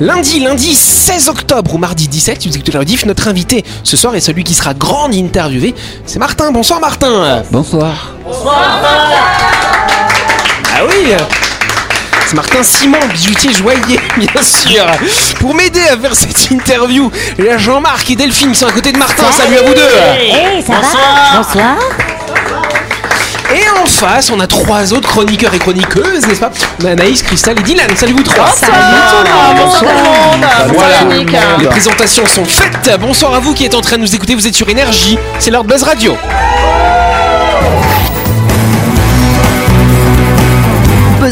Lundi, lundi 16 octobre ou mardi 17, vous écoutez la rediff, notre invité ce soir est celui qui sera grand interviewé. C'est Martin. Bonsoir Martin. Bonsoir. Ah oui c'est Martin Simon, bijoutier joaillier, bien sûr. Pour m'aider à faire cette interview, il y a Jean-Marc et Delphine qui sont à côté de Martin. Salut, à vous deux. Hey, ça va Bonsoir. Et en face, on a trois autres chroniqueurs et chroniqueuses, n'est-ce pas On a Anaïs, Christelle et Dylan. Salut vous trois. Salut tout le monde. Les présentations sont faites. Bonsoir à vous qui êtes en train de nous écouter. Vous êtes sur Énergie. C'est l'heure de Buzz Radio.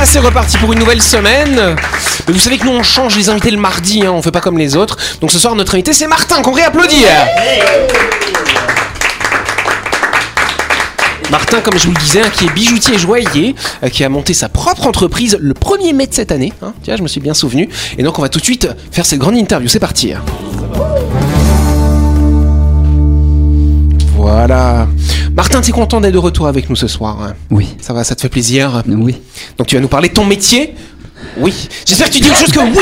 Voilà, c'est reparti pour une nouvelle semaine. Vous savez que nous on change les invités le mardi, hein, on fait pas comme les autres. Donc ce soir notre invité c'est Martin, qu'on réapplaudit. Martin, comme je vous le disais, hein, qui est bijoutier joaillier, euh, qui a monté sa propre entreprise le 1er mai de cette année. hein. Tiens, je me suis bien souvenu. Et donc on va tout de suite faire cette grande interview. C'est parti. Voilà. Martin, t'es content d'être de retour avec nous ce soir hein Oui. Ça va, ça te fait plaisir Oui. donc tu vas nous parler de ton métier Oui. J'espère que tu dis autre chose que oui.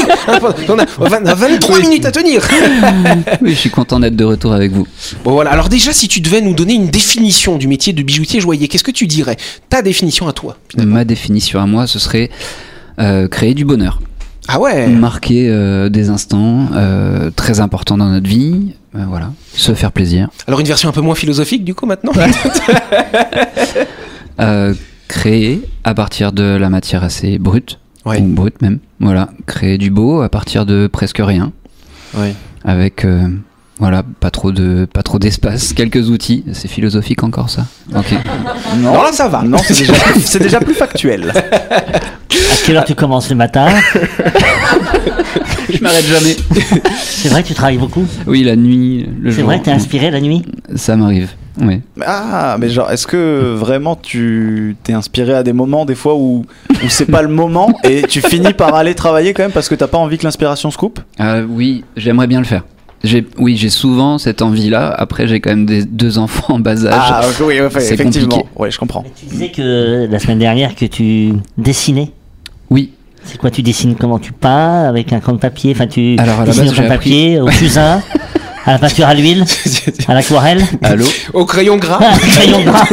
On a, on a 23 minutes à tenir. Oui, je suis content d'être de retour avec vous. Bon voilà. Alors déjà, si tu devais nous donner une définition du métier de bijoutier joaillier, qu'est-ce que tu dirais? Ta définition à toi. finalement. Ma définition à moi, ce serait euh, créer du bonheur. Ah ouais. Marquer euh, des instants euh, très importants dans notre vie. Euh, voilà. Se faire plaisir. Alors une version un peu moins philosophique du coup maintenant. Créer à partir de la matière assez brute. Ouais. Ou brute même. Voilà. Créer du beau à partir de presque rien. Ouais. Avec. Voilà, pas trop de, pas trop d'espace, quelques outils. C'est philosophique encore ça. Ok. Non, Non, là, ça va. Non, c'est déjà, c'est déjà plus factuel. À quelle heure tu commences le matin Je m'arrête jamais. C'est vrai que tu travailles beaucoup Oui, la nuit, le C'est jour. vrai que t'es inspiré la nuit Ça m'arrive. Oui. Ah, mais genre, est-ce que vraiment tu t'es inspiré à des moments, des fois où, où c'est pas le moment et tu finis par aller travailler quand même parce que t'as pas envie que l'inspiration se coupe? Euh, oui, j'aimerais bien le faire. J'ai, oui, j'ai souvent cette envie-là. Après, j'ai quand même des, deux enfants en bas âge. Ah, ok, oui, ouais, c'est effectivement. compliqué. Ouais, je comprends. Tu disais que la semaine dernière que tu dessinais. Oui. C'est quoi Tu dessines comment Tu peins avec un crayon de papier Enfin, tu Alors, à la dessines base, au crayon de j'ai papier, au fusain, à la peinture à l'huile, à l'aquarelle, Allô? Au crayon gras. à crayon gras.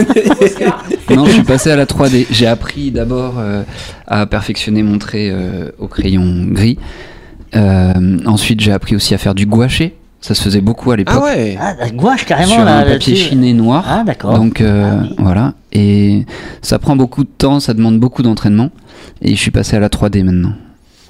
Non, je suis passé à la 3D. J'ai appris d'abord euh, à perfectionner mon trait euh, au crayon gris. Euh, ensuite, j'ai appris aussi à faire du gouaché. Ça se faisait beaucoup à l'époque. Ah ouais. Ah, la gouache carrément Sur là. un papier chiné noir. Ah, d'accord. Donc euh, Ah oui. voilà. Et ça prend beaucoup de temps, ça demande beaucoup d'entraînement. Et je suis passé à la 3D maintenant.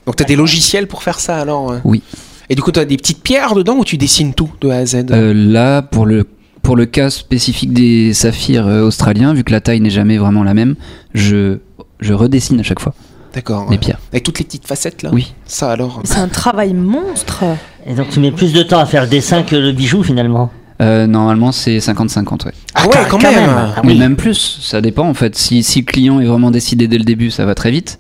Donc t'as des logiciels pour faire ça alors euh Oui. Et du coup t'as des petites pierres dedans ou tu dessines tout de A à Z? Euh, là, pour le, pour le cas spécifique des saphirs australiens, vu que la taille n'est jamais vraiment la même, je, je redessine à chaque fois D'accord. les pierres. Avec toutes les petites facettes là. Oui. Ça alors. C'est un travail monstre. Et donc tu mets plus de temps à faire le dessin que le bijou finalement. Euh, normalement, c'est 50-50, ouais. Ah ouais, quand, quand même. même. Ah Mais oui. même plus, ça dépend en fait. Si, si le client est vraiment décidé dès le début, ça va très vite.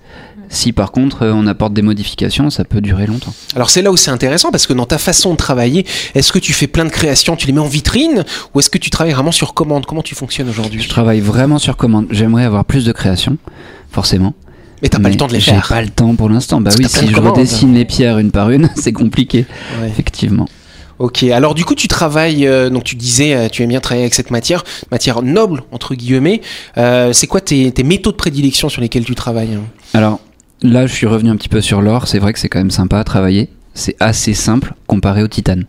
Si par contre euh, on apporte des modifications, ça peut durer longtemps. Alors c'est là où c'est intéressant parce que dans ta façon de travailler, est-ce que tu fais plein de créations, tu les mets en vitrine ou est-ce que tu travailles vraiment sur commande? Comment tu fonctionnes aujourd'hui? Je travaille vraiment sur commande. J'aimerais avoir plus de création, forcément. Mais t'as pas le temps de les J'ai faire. pas le temps pour l'instant. Bah oui, si je commandes. redessine les pierres une par une, c'est compliqué, Ouais. effectivement. Ok, alors du coup tu travailles, euh, donc tu disais, euh, tu aimes bien travailler avec cette matière, matière noble entre guillemets. Euh, c'est quoi tes, tes métaux de prédilection sur lesquels tu travailles hein? Alors là, je suis revenu un petit peu sur l'or. C'est vrai que c'est quand même sympa à travailler. C'est assez simple comparé au titane.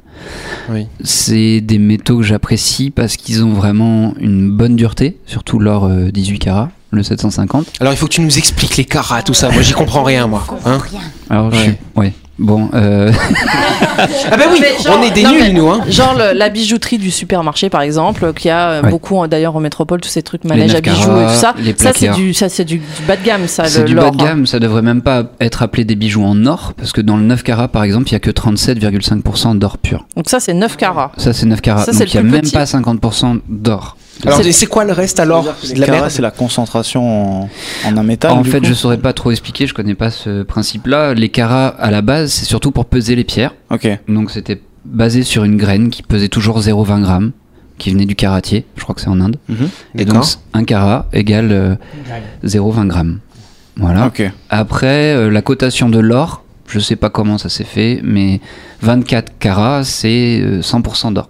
Oui. C'est des métaux que j'apprécie parce qu'ils ont vraiment une bonne dureté, surtout l'or euh, 18 carats, le 750. Alors il faut que tu nous expliques les carats, tout ça. Moi j'y comprends rien moi. Hein Alors, je Ouais. suis- ouais. Bon, euh, ah bah oui, genre- on est des non, nuls mais- nous. Hein. Genre le- la bijouterie du supermarché par exemple, qui a euh, Ouais. beaucoup euh, d'ailleurs en métropole tous ces trucs manèges à bijoux et tout ça. les Ça c'est du ça c'est du, du bas de gamme ça c'est du bas de hein. gamme. Ça devrait même pas être appelé des bijoux en or parce que dans le 9 carats, par exemple, il y a que 37,5% d'or pur. Donc ça c'est 9 carats. Ça, c'est 9 carats. Ça, c'est Donc, le il y a même petit. pas 50% d'or. Alors, C'est- quoi le reste alors C'est la carats, merde c'est la concentration en, en un métal. En fait, coup je saurais pas trop expliquer, je connais pas ce principe-là. Les carats, à la base, c'est surtout pour peser les pierres. Ok. Donc c'était basé sur une graine qui pesait toujours 0,20 grammes, qui venait du karatier, je crois que c'est en Inde. Mhm. Et donc un carat égale euh, 0,20 grammes. Voilà. Ok. Après, euh, la cotation de l'or, je sais pas comment ça s'est fait, mais 24 carats, c'est euh, 100% d'or.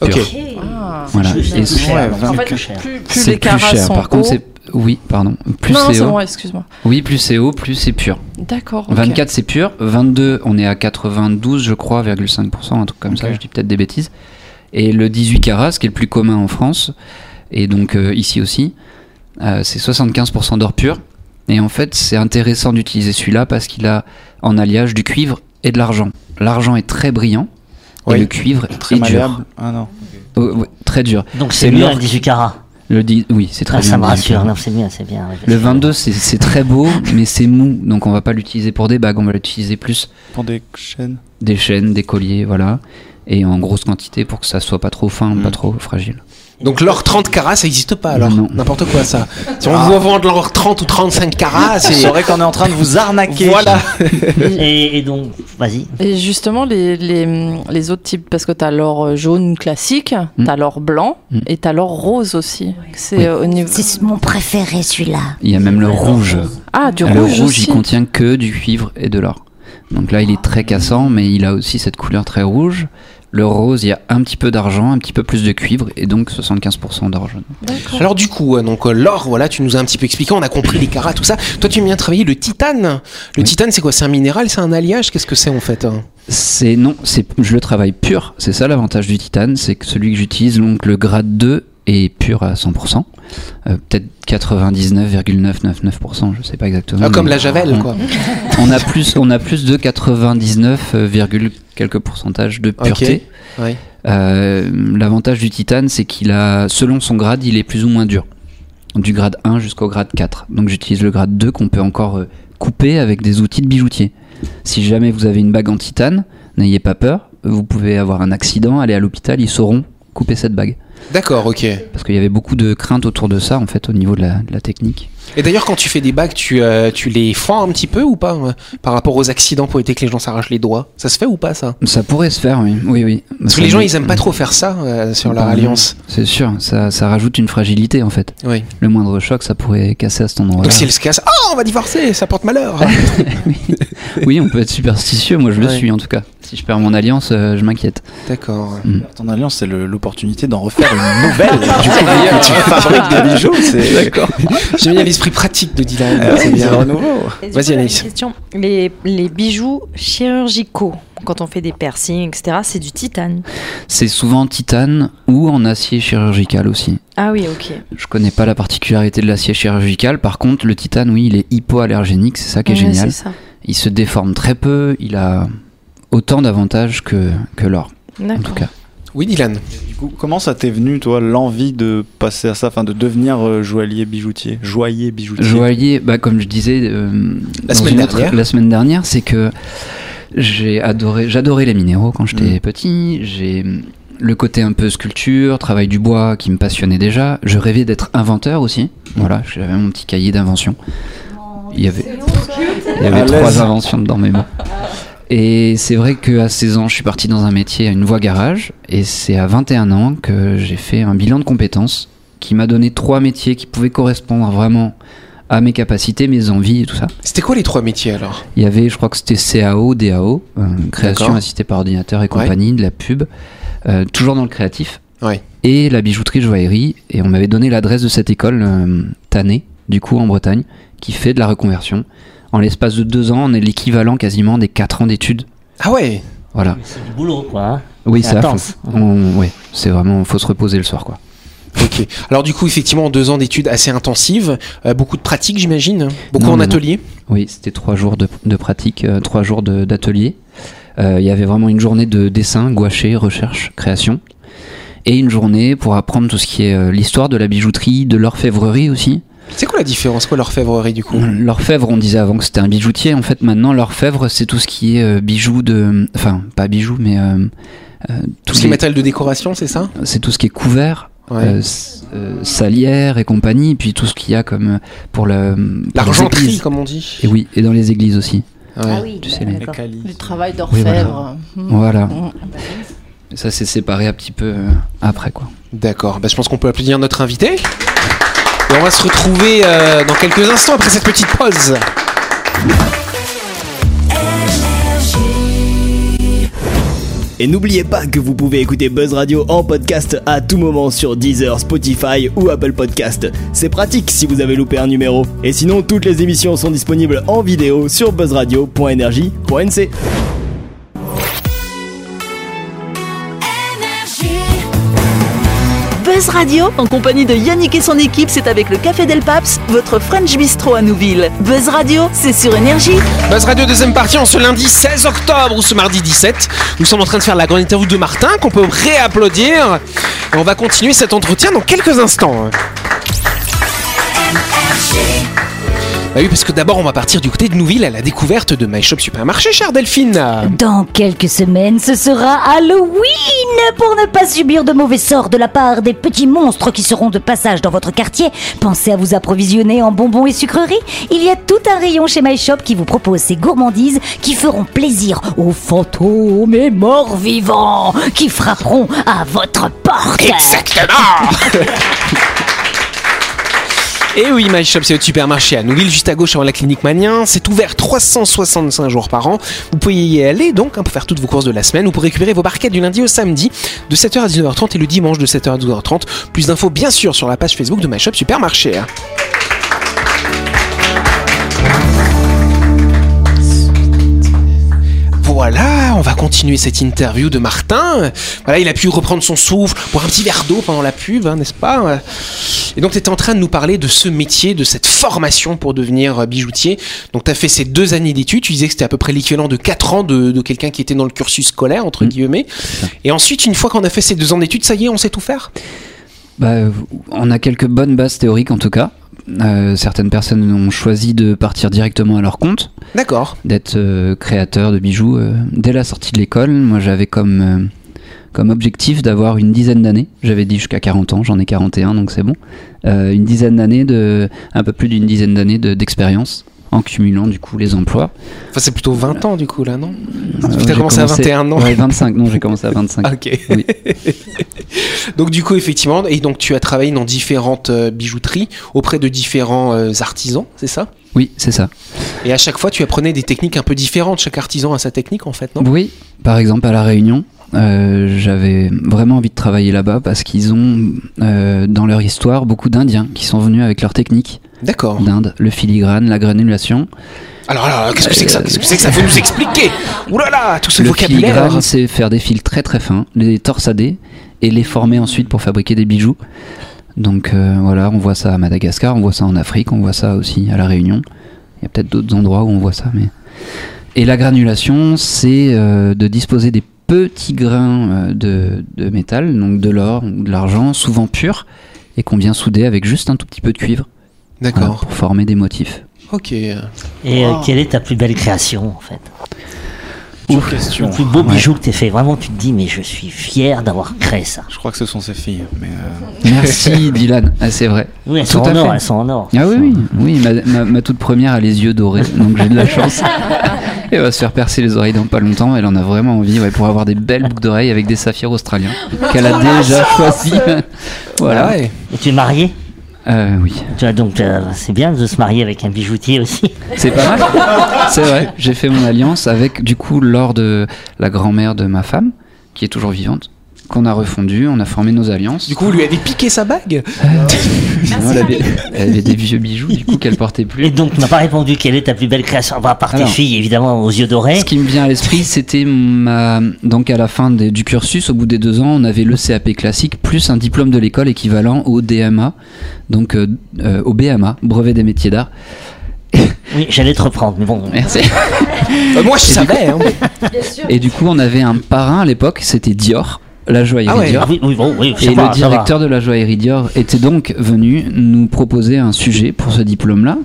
Ok. Ah. Voilà. Plus Et cher, ouais, donc En c'est fait, plus cher. plus, les carats sont Par contre, c'est oui, pardon. Plus non, non, c'est haut. bon, excuse-moi. Oui, plus c'est haut, plus c'est pur. D'accord. ok. 24 c'est pur, 22 on est à 92 je crois, 5%, un truc comme ça, je dis peut-être des bêtises. Et le 18 carats, ce qui est le plus commun en France, et donc euh, ici aussi, euh, c'est 75% d'or pur. Et en fait c'est intéressant d'utiliser celui-là parce qu'il a en alliage du cuivre et de l'argent. L'argent est très brillant, Oui. et le cuivre Très est dur. malléable. Ah non. Oh, ouais, très dur. Donc C'est mieux un 18 carats. Le di- oui, c'est très Ah, bien. ça me le 18 rassure. Non, c'est bien, c'est bien. ouais, Le parce que- 22 c'est très beau, mais c'est mou, donc on va pas l'utiliser pour des bagues, on va l'utiliser plus Pour des chaînes. des chaînes, des colliers, voilà. Et en grosse quantité pour que ça soit pas trop fin, Mm. pas trop fragile. Donc l'or 30 carats, ça n'existe pas alors. N'importe quoi ça. Si on vous vend de l'or 30 ou 35 carats, C'est c'est. vrai qu'on est en train de vous arnaquer. Voilà. Et, et donc, vas-y. Et justement, les, les, les autres types, parce que tu as l'or jaune classique, Mm. tu as l'or blanc Mm. et tu as l'or rose aussi. C'est Oui. euh, au niveau. C'est mon préféré celui-là. Il y a même le rouge. Ah, du le rouge, rouge, il contient que du cuivre et de l'or. Donc là, il est très cassant, mais il a aussi cette couleur très rouge. Le rose, il y a un petit peu d'argent, un petit peu plus de cuivre, et donc 75% d'or jaune. Alors du coup, euh, donc euh, l'or, voilà, tu nous as un petit peu expliqué, on a compris les carats, tout ça. Toi, tu viens travailler le titane. Le Oui. titane, c'est quoi? C'est un minéral, c'est un alliage? Qu'est-ce que c'est en fait hein? C'est non, c'est je le travaille pur. C'est ça l'avantage du titane, c'est que celui que j'utilise, donc le grade 2 est pur à 100%. Euh, Peut-être 99,999%, je sais pas exactement. Ah, Comme la javel, on- quoi. On a plus, on a plus de 99, euh, quelques pourcentages de pureté. Ouais. Euh, L'avantage du titane, c'est qu'il a, selon son grade, il est plus ou moins dur. Du grade 1 jusqu'au grade 4. Donc j'utilise le grade 2 qu'on peut encore couper avec des outils de bijoutier. Si jamais vous avez une bague en titane, n'ayez pas peur. Vous pouvez avoir un accident, aller à l'hôpital, ils sauront couper cette bague. D'accord, ok. Parce qu'il y avait beaucoup de craintes autour de ça, en fait, au niveau de la, de la technique. Et d'ailleurs, quand tu fais des bagues, tu, euh, tu les fends un petit peu ou pas euh, Par rapport aux accidents pour éviter que les gens s'arrachent les doigts? Ça se fait ou pas ça? Ça pourrait se faire, oui. Oui, oui. Parce que les gens, ils aiment pas trop faire ça euh, sur leur Bah, alliance. C'est sûr, ça, ça rajoute une fragilité, en fait. Oui. Le moindre choc, ça pourrait casser à cet endroit-là. Donc si elle se casse, ah, on va divorcer, ça porte malheur. Oui, on peut être superstitieux, moi je le Ouais. suis en tout cas. Si je perds mon alliance, euh, je m'inquiète. D'accord. Ton alliance, c'est l'opportunité d'en refaire une nouvelle. du coup, tu fabriques des bijoux. D'accord. J'aime bien l'esprit pratique de Dylan. Ah c'est bien. renouveau. Vas-y, Anaïs. question. Les, les bijoux chirurgicaux, quand on fait des piercings, etc., c'est du titane. C'est souvent en titane ou en acier chirurgical aussi. Ah oui, ok. Je connais pas la particularité de l'acier chirurgical. Par contre, le titane, oui, il est hypoallergénique, c'est ça qui est Ouais, génial. c'est ça. Il se déforme très peu, il a autant d'avantages que, que l'or, en tout cas. Oui, Dylan. Du coup, comment ça t'est venu, toi, l'envie de passer à ça, enfin de devenir euh, joaillier bijoutier, joaillier bijoutier? Joaillier, bah, comme je disais euh, La dans semaine autre- dernière. la semaine dernière, c'est que j'ai adoré, j'adorais les minéraux quand j'étais Mm. petit. J'ai le côté un peu sculpture, travail du bois qui me passionnait déjà. Je rêvais d'être inventeur aussi. Voilà, j'avais mon petit cahier d'invention. Il y avait, il y avait trois inventions dedans, mais bon. Et c'est vrai qu'à 16 ans, je suis parti dans un métier à une voie garage. Et c'est à 21 ans que j'ai fait un bilan de compétences qui m'a donné trois métiers qui pouvaient correspondre vraiment à mes capacités, mes envies et tout ça. C'était quoi les trois métiers alors? Il y avait, je crois que c'était CAO, DAO, euh, création assistée par ordinateur et compagnie, de la pub, euh, toujours dans le créatif. Ouais. Et la bijouterie joaillerie. Et on m'avait donné l'adresse de cette école, euh, Tanné, du coup en Bretagne, qui fait de la reconversion. En l'espace de deux ans, on est l'équivalent quasiment des quatre ans d'études. Ah ouais Voilà. C'est du boulot, quoi. hein. Oui, C'est intense. On- ouais, c'est vraiment, faut se reposer le soir, quoi. Ok. Alors du coup, effectivement, deux ans d'études assez intensives, euh, beaucoup de pratiques, j'imagine, beaucoup Non, en non, atelier. Oui, c'était trois jours de, de pratique, euh, trois jours d'atelier. Euh, Il y avait vraiment une journée de dessin, gouaché, recherche, création. Et une journée pour apprendre tout ce qui est euh, l'histoire de la bijouterie, de l'orfèvrerie aussi. C'est quoi la différence Quoi l'orfèvrerie du coup? L'orfèvre, on disait avant que c'était un bijoutier. En fait, maintenant, l'orfèvre, c'est tout ce qui est euh, bijoux de. Enfin, pas bijoux, mais. euh, euh, Tout tous ce qui est les- matériel de décoration, c'est ça? C'est tout ce qui est couvert, Ouais. euh, euh, salière et compagnie, puis tout ce qu'il y a comme pour le les L'argenterie, comme on dit. Et oui, et dans les églises aussi. Ouais. Ah oui, Tu sais, les-. Du travail Oui, d'orfèvre. Voilà. Mm. Ça c'est séparé un petit peu après quoi. D'accord, bah, je pense qu'on peut applaudir notre invité. Et on va se retrouver euh, dans quelques instants après cette petite pause. Et n'oubliez pas que vous pouvez écouter Buzz Radio en podcast à tout moment sur Deezer, Spotify ou Apple Podcast. C'est pratique si vous avez loupé un numéro. Et sinon, toutes les émissions sont disponibles en vidéo sur buzzradio.energie.nc. Buzz Radio, en compagnie de Yannick et son équipe, c'est avec le Café Del Paps, votre French Bistro à Nouville. Buzz Radio, c'est sur Énergie. Buzz Radio deuxième partie en ce lundi 16 octobre ou ce mardi 17. Nous sommes en train de faire la grande interview de Martin qu'on peut réapplaudir. Et on va continuer cet entretien dans quelques instants. Bah oui, parce que d'abord on va partir du côté de Nouville à la découverte de My Shop Supermarché, chère Delphine. Dans quelques semaines, ce sera Halloween Pour ne pas subir de mauvais sorts de la part des petits monstres qui seront de passage dans votre quartier, pensez à vous approvisionner en bonbons et sucreries. Il y a tout un rayon chez My Shop qui vous propose ces gourmandises qui feront plaisir aux fantômes et morts vivants qui frapperont à votre porte. Exactement Et oui, My Shop, c'est votre supermarché à Nouville, juste à gauche avant la clinique Manien. C'est ouvert 365 jours par an. Vous pouvez y aller donc hein, pour faire toutes vos courses de la semaine ou pour récupérer vos barquettes du lundi au samedi de 7h à 19h30 et le dimanche de 7h à 12h30. Plus d'infos bien sûr sur la page Facebook de My Shop Supermarché. Voilà, on va continuer cette interview de Martin. Voilà, il a pu reprendre son souffle, boire un petit verre d'eau pendant la pub, hein, n'est-ce pas Et donc, tu étais en train de nous parler de ce métier, de cette formation pour devenir bijoutier. Donc, tu as fait ces deux années d'études. Tu disais que c'était à peu près l'équivalent de quatre ans de, de quelqu'un qui était dans le cursus scolaire, entre Mm. guillemets. Et ensuite, une fois qu'on a fait ces deux ans d'études, ça y est, on sait tout faire? Bah, on a quelques bonnes bases théoriques en tout cas. Euh, certaines personnes ont choisi de partir directement à leur compte, D'accord. d'être euh, créateur de bijoux euh, dès la sortie de l'école. Moi j'avais comme, euh, comme objectif d'avoir une dizaine d'années. J'avais dit jusqu'à 40 ans, j'en ai 41 donc c'est bon. Euh, une dizaine d'années, de, un peu plus d'une dizaine d'années de- d'expérience en cumulant du coup les emplois. Enfin, c'est plutôt 20 ans, du coup, là, non? Euh, T'as j'ai commencé à 21 ans Ouais, 25, non j'ai commencé à 25. Ok. Oui. donc du coup effectivement, et donc tu as travaillé dans différentes euh, bijouteries auprès de différents euh, artisans, c'est ça? Oui, c'est ça. Et à chaque fois tu apprenais des techniques un peu différentes. Chaque artisan a sa technique en fait, non? Oui, par exemple à La Réunion, euh, j'avais vraiment envie de travailler là-bas parce qu'ils ont dans leur histoire beaucoup d'Indiens qui sont venus avec leur technique D'accord. d'Inde, le filigrane, la granulation. Alors, alors, qu'est-ce que c'est que ça Qu'est-ce que c'est que ça Faut nous expliquer Ouh là là, tout ce le vocabulaire. filigrane, c'est faire des fils très très fins, les torsader et les former ensuite pour fabriquer des bijoux. Donc euh, voilà, on voit ça à Madagascar, on voit ça en Afrique, on voit ça aussi à La Réunion. Il y a peut-être d'autres endroits où on voit ça, mais. Et la granulation, c'est euh, de disposer des petits grains euh, de, de métal, donc de l'or ou de l'argent, souvent pur, et qu'on vient souder avec juste un tout petit peu de cuivre. Voilà, D'accord. pour former des motifs. Ok. Et euh, quelle est ta plus belle création en fait? Question. Le plus beau bijou que tu fait. Vraiment, tu te dis, mais je suis fier d'avoir créé ça. Je crois que ce sont ses filles. Mais euh, Merci Dylan, Ah, c'est vrai. Oui, elles Tout sont à en or, elles sont en or. Ah oui, oui, oui ma, ma- ma toute première a les yeux dorés, donc j'ai de la chance. Elle va se faire percer les oreilles dans pas longtemps, elle en a vraiment envie ouais, pour avoir des belles boucles d'oreilles avec des saphirs australiens qu'elle a déjà choisi. voilà. Ah ouais. Et tu es marié Euh, oui, Tu vois, donc euh, c'est bien de se marier avec un bijoutier aussi. c'est pas mal. C'est vrai, j'ai fait mon alliance avec du coup l'or de la grand-mère de ma femme, qui est toujours vivante, qu'on a refondu, on a formé nos alliances. Du coup, vous lui avez piqué sa bague Non, elle, avait, elle avait des vieux bijoux du coup qu'elle portait plus. Et donc, tu m'as pas répondu quelle est ta plus belle création, à part tes filles, évidemment, aux yeux dorés. Ce qui me vient à l'esprit, c'était ma. Donc, à la fin des- du cursus, au bout des deux ans, on avait le CAP classique plus un diplôme de l'école équivalent au DMA, donc euh, euh, au BMA, brevet des métiers d'art. Oui, j'allais te reprendre, mais bon. Merci. Euh, Moi, je Et du savais. hein. Et du coup, on avait un parrain à l'époque, c'était Dior, la joaillerie Ah ouais. Dior. Ah oui, oui, bon, oui, ça Et le directeur de la joaillerie Dior était donc venu nous proposer un sujet pour ce diplôme-là.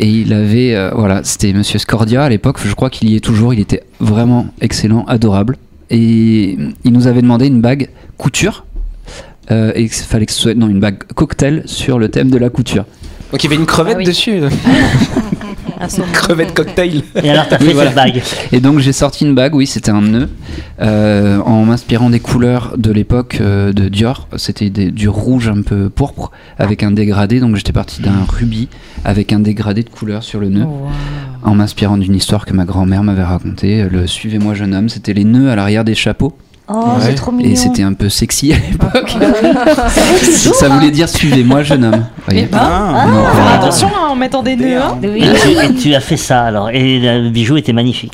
Et il avait, euh, voilà, c'était Monsieur Scordia à l'époque, je crois qu'il y est toujours, il était vraiment excellent, adorable. Et il nous avait demandé une bague couture, euh, et il fallait que ce soit non, une bague cocktail sur le thème de la couture. Donc il y avait une crevette Ah oui. dessus. Crevette cocktail. Et alors, t'as fait Oui, voilà. cette bague Et donc j'ai sorti une bague, oui, c'était un nœud, euh, en m'inspirant des couleurs de l'époque euh, de Dior. C'était du rouge un peu pourpre avec un dégradé. Donc j'étais parti d'un rubis avec un dégradé de couleur sur le nœud, en m'inspirant d'une histoire que ma grand-mère m'avait racontée. Le Suivez-moi jeune homme, c'était les nœuds à l'arrière des chapeaux. Oh, c'est trop mignon. Et c'était un peu sexy à l'époque. toujours, Ça hein. voulait dire Suivez-moi jeune homme. Voyez. ben, Ah. Non, attention hein, en mettant des nœuds. hein. et tu, as fait ça alors. Et le bijou était magnifique.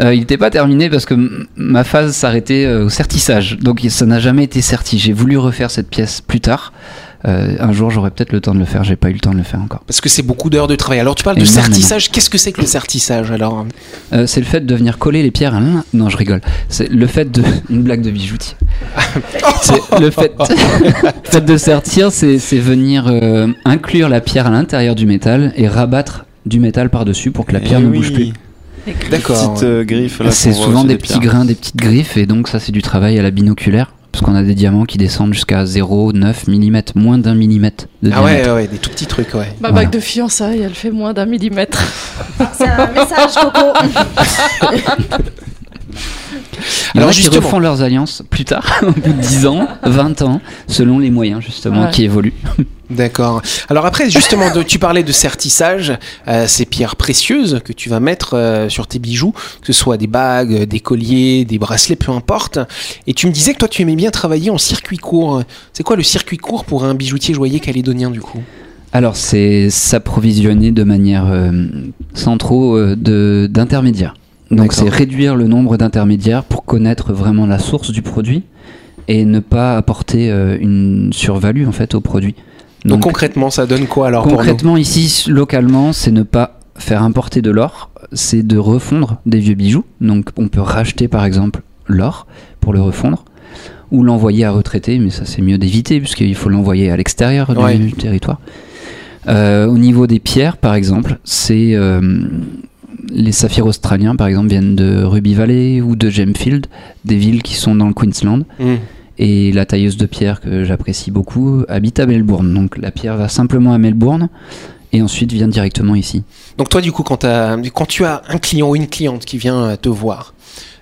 Euh, il n'était pas terminé parce que ma phase s'arrêtait euh, au sertissage. Donc ça n'a jamais été serti. J'ai voulu refaire cette pièce plus tard. Euh, un jour, j'aurai peut-être le temps de le faire. J'ai pas eu le temps de le faire encore. Parce que c'est beaucoup d'heures de travail. Alors tu parles de sertissage. Qu'est-ce que c'est que le sertissage alors? Euh, c'est le fait de venir coller les pierres à l'un. Non, je rigole. C'est le fait de. Une blague de bijoutier. c'est le fait, le fait de sertir, c'est c'est venir euh, inclure la pierre à l'intérieur du métal et rabattre du métal par-dessus pour que la pierre Eh ne oui. bouge plus. D'accord. Petite euh, griffe là. C'est souvent des des petits grains, des petites griffes, et donc ça c'est du travail à la binoculaire, parce qu'on a des diamants qui descendent jusqu'à 0,9 mm, moins d'un millimètre de Ah ouais, ouais, des tout petits trucs, ouais. Ma Voilà. bague de fiançailles, elle fait moins d'un millimètre. C'est un message, Coco. Il y en Alors, a qui refont leurs alliances plus tard, au bout de 10 ans, 20 ans, selon les moyens justement Ouais. qui évoluent. D'accord. Alors après, justement, de- tu parlais de sertissage, euh, ces pierres précieuses que tu vas mettre euh, sur tes bijoux, que ce soit des bagues, des colliers, des bracelets, peu importe. Et tu me disais que toi, tu aimais bien travailler en circuit court. C'est quoi le circuit court pour un bijoutier joaillier calédonien du coup? Alors c'est s'approvisionner de manière euh, sans trop euh, de- d'intermédiaires. Donc c'est réduire le nombre d'intermédiaires pour connaître vraiment la source du produit et ne pas apporter euh, une survalue en fait au produit. Donc, concrètement, ça donne quoi alors pour nous Concrètement, ici, localement, c'est ne pas faire importer de l'or, c'est de refondre des vieux bijoux. Donc, on peut racheter par exemple l'or pour le refondre ou l'envoyer à retraiter, mais ça c'est mieux d'éviter puisqu'il faut l'envoyer à l'extérieur du- Ouais. territoire. Euh, au niveau des pierres, par exemple, c'est euh, les saphirs australiens, par exemple, viennent de Ruby Valley ou de Gemfield, des villes qui sont dans le Queensland. Hmm. Et la tailleuse de pierre que j'apprécie beaucoup habite à Melbourne. Donc la pierre va simplement à Melbourne et ensuite vient directement ici. Donc toi, du coup, quand, tu as un client ou une cliente qui vient euh, te voir,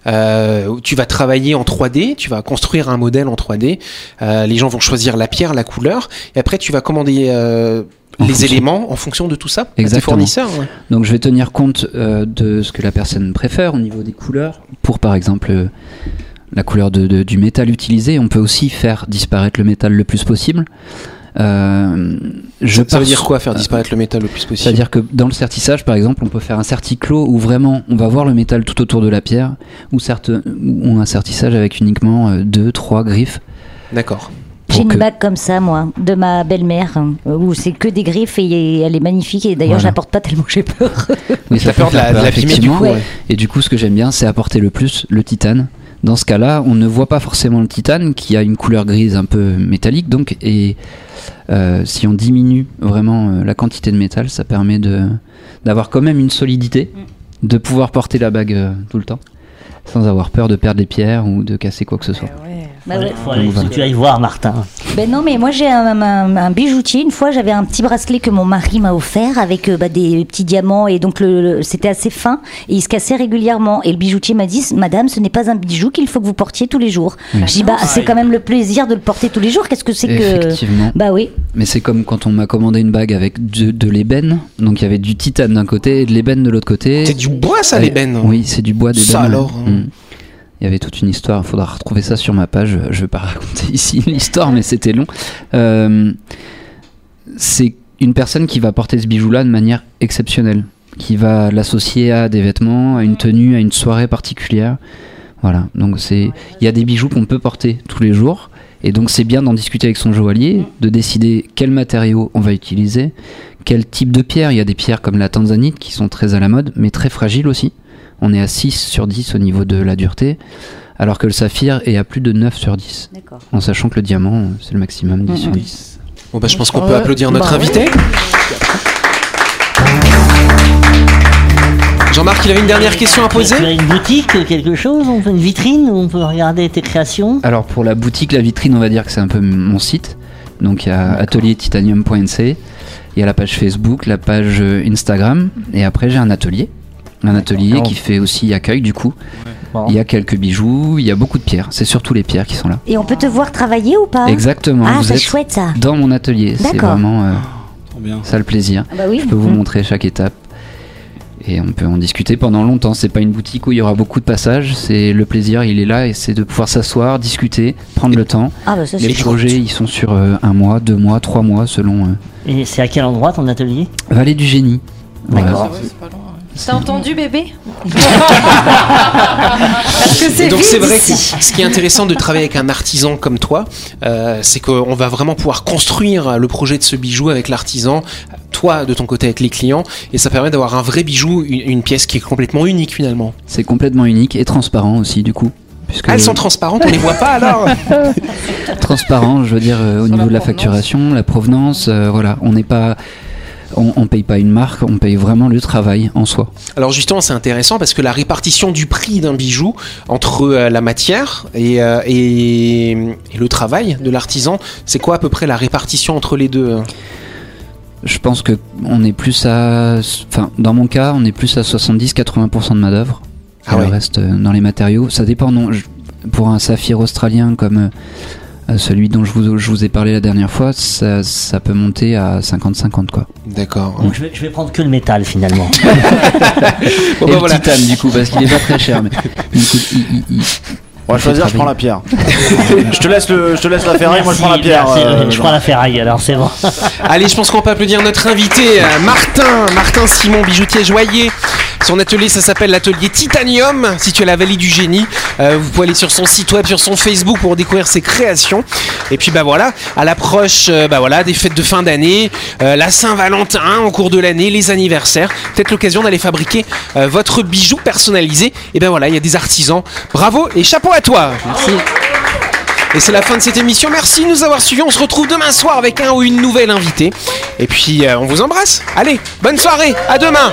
euh, tu vas travailler en 3D, tu vas construire un modèle en 3D, euh, les gens vont choisir la pierre, la couleur, et après tu vas commander euh, les fonction. éléments en fonction de tout ça Exactement. fournisseurs. ouais. Donc je vais tenir compte de ce que la personne préfère au niveau des couleurs. Pour par exemple la couleur de- de- du métal utilisé, on peut aussi faire disparaître le métal le plus possible. Euh, je Ça, ça veut dire quoi faire disparaître le métal le plus possible? C'est-à-dire que dans le sertissage, par exemple, on peut faire un serticlos où vraiment on va voir le métal tout autour de la pierre, ou, certes, ou un sertissage avec uniquement euh, deux, trois griffes. D'accord. J'ai une que- bague comme ça, moi, de ma belle-mère, euh, où c'est que des griffes et elle est magnifique. Et d'ailleurs, je la porte pas tellement j'ai peur. Oui, ça peut peur de la- de peur, du effectivement. coup, ouais. Et du coup, ce que j'aime bien, c'est apporter le plus le titane. Dans ce cas-là, on ne voit pas forcément le titane qui a une couleur grise un peu métallique. Donc, et euh, si on diminue vraiment euh, la quantité de métal, ça permet de d'avoir quand même une solidité, de pouvoir porter la bague euh, tout le temps, sans avoir peur de perdre des pierres ou de casser quoi que ce soit. Bah ouais. Faut aller- faut que tu ailles voir Martin. Ben non, mais moi j'ai un, un- un bijoutier. Une fois, j'avais un petit bracelet que mon mari m'a offert avec euh, bah, des petits diamants et donc le, le- c'était assez fin et il se cassait régulièrement. Et le bijoutier m'a dit, Madame, ce n'est pas un bijou qu'il faut que vous portiez tous les jours. Oui. Je dis, bah c'est quand même le plaisir de le porter tous les jours. Qu'est-ce que c'est que Effectivement. Bah oui. Mais c'est comme quand on m'a commandé une bague avec de, de l'ébène. Donc il y avait du titane d'un côté et de l'ébène de l'autre côté. C'est du bois ça, l'ébène Oui, c'est du bois d'ébène. Ça alors, hein. Mm. Il y avait toute une histoire, il faudra retrouver ça sur ma page. Je vais pas raconter ici l'histoire, mais c'était long. Euh, c'est une personne qui va porter ce bijou-là de manière exceptionnelle, qui va l'associer à des vêtements, à une tenue, à une soirée particulière. Voilà, donc c'est, il y a des bijoux qu'on peut porter tous les jours, et donc c'est bien d'en discuter avec son joaillier, de décider quel matériau on va utiliser, quel type de pierre. Il y a des pierres comme la tanzanite qui sont très à la mode, mais très fragiles aussi. On est à 6 sur 10 au niveau de la dureté, alors que le saphir est à plus de 9 sur 10. D'accord. En sachant que le diamant, c'est le maximum 10 sur 10. Bon bah je pense qu'on peut applaudir notre Bah invité. Jean-Marc, il avait une dernière question à poser Tu as une boutique, quelque chose on peut- Une vitrine où on peut regarder tes créations Alors pour la boutique, la vitrine, on va dire que c'est un peu mon site. Donc il y a ateliertitanium.nc, il y a la page Facebook, la page euh, Instagram, et après j'ai un atelier. Un atelier qui fait aussi accueil du coup. Il y a quelques bijoux, il y a beaucoup de pierres. C'est surtout les pierres qui sont là. Et on peut te voir travailler ou pas Exactement. Ah, c'est chouette ça. dans mon atelier. C'est D'accord. vraiment euh, Trop bien. ça le plaisir. Ah bah oui. Je peux vous montrer chaque étape. Et on peut en discuter pendant longtemps. C'est pas une boutique où il y aura beaucoup de passages. C'est le plaisir, il est là et c'est de pouvoir s'asseoir, discuter, prendre le temps. Ah bah ça Les projets, ils sont sur euh, un mois, deux mois, trois mois selon euh, Et c'est à quel endroit ton atelier? Vallée du Génie. Voilà. T'as entendu, bébé Et donc c'est vrai que ce qui est intéressant de travailler avec un artisan comme toi, euh, c'est qu'on va vraiment pouvoir construire le projet de ce bijou avec l'artisan, toi de ton côté avec les clients, et ça permet d'avoir un vrai bijou, une, une pièce qui est complètement unique finalement. C'est complètement unique et transparent aussi du coup. Puisque Ah, elles sont transparentes, on les voit pas alors transparent, je veux dire euh, au niveau la de la provenance. facturation, la provenance, euh, voilà, on n'est pas, on, on paye pas une marque, on paye vraiment le travail en soi. Alors justement, c'est intéressant parce que la répartition du prix d'un bijou entre euh, la matière et, euh, et, et le travail de l'artisan, c'est quoi à peu près la répartition entre les deux hein? Je pense que on est plus à, enfin dans mon cas, on est plus à 70-80% de main d'œuvre. Ah ouais. Le reste euh, dans les matériaux, ça dépend. Non, pour un saphir australien comme celui dont je vous, je vous ai parlé la dernière fois, ça, ça peut monter à 50-50 quoi. D'accord. Donc je vais, je vais prendre que le métal finalement. Bon, Et bah, le voilà. titane du coup parce qu'il est pas très cher mais il coûte- il- il- il- On va choisir, je prends la pierre. je, te laisse le, je te laisse la ferraille, moi je prends la pierre. merci, euh, je prends la ferraille alors c'est bon. Allez, je pense qu'on peut applaudir notre invité, euh, Martin, Martin Simon, bijoutier joaillier. Son atelier, ça s'appelle l'atelier Titanium, situé à la vallée du génie. Euh, vous pouvez aller sur son site web, sur son Facebook pour découvrir ses créations. Et puis bah voilà, à l'approche euh, bah voilà, des fêtes de fin d'année, euh, la Saint-Valentin en cours de l'année, les anniversaires, peut-être l'occasion d'aller fabriquer votre bijou personnalisé. Et ben voilà, il y a des artisans. Bravo et chapeau à toi. Merci. Et c'est la fin de cette émission. Merci de nous avoir suivis. On se retrouve demain soir avec un ou une nouvelle invitée. Et puis, on vous embrasse. Allez, bonne soirée. À demain.